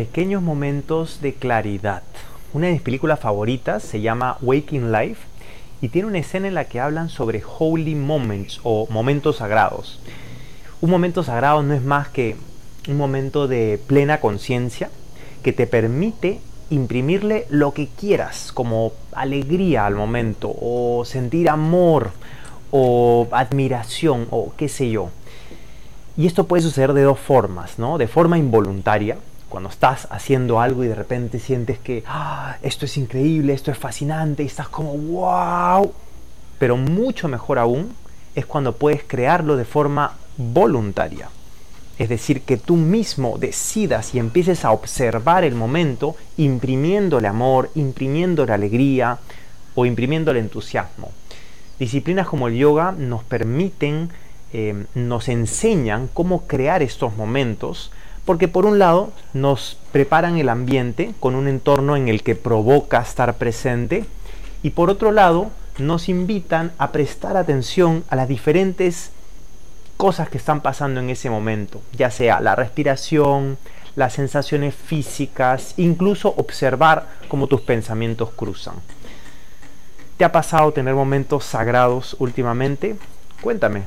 pequeños momentos de claridad. Una de mis películas favoritas se llama Waking Life y tiene una escena en la que hablan sobre holy moments o momentos sagrados. Un momento sagrado no es más que un momento de plena conciencia que te permite imprimirle lo que quieras, como alegría al momento, o sentir amor, o admiración, o qué sé yo. Y esto puede suceder de dos formas, ¿no? De forma involuntaria, cuando estás haciendo algo y de repente sientes que ah, esto es increíble, esto es fascinante y estás como wow. Pero mucho mejor aún es cuando puedes crearlo de forma voluntaria. Es decir, que tú mismo decidas y empieces a observar el momento imprimiéndole amor, imprimiéndole alegría o imprimiéndole entusiasmo. Disciplinas como el yoga nos permiten, eh, nos enseñan cómo crear estos momentos porque por un lado nos preparan el ambiente con un entorno en el que provoca estar presente y por otro lado nos invitan a prestar atención a las diferentes cosas que están pasando en ese momento, ya sea la respiración, las sensaciones físicas, incluso observar cómo tus pensamientos cruzan. ¿Te ha pasado tener momentos sagrados últimamente? Cuéntame,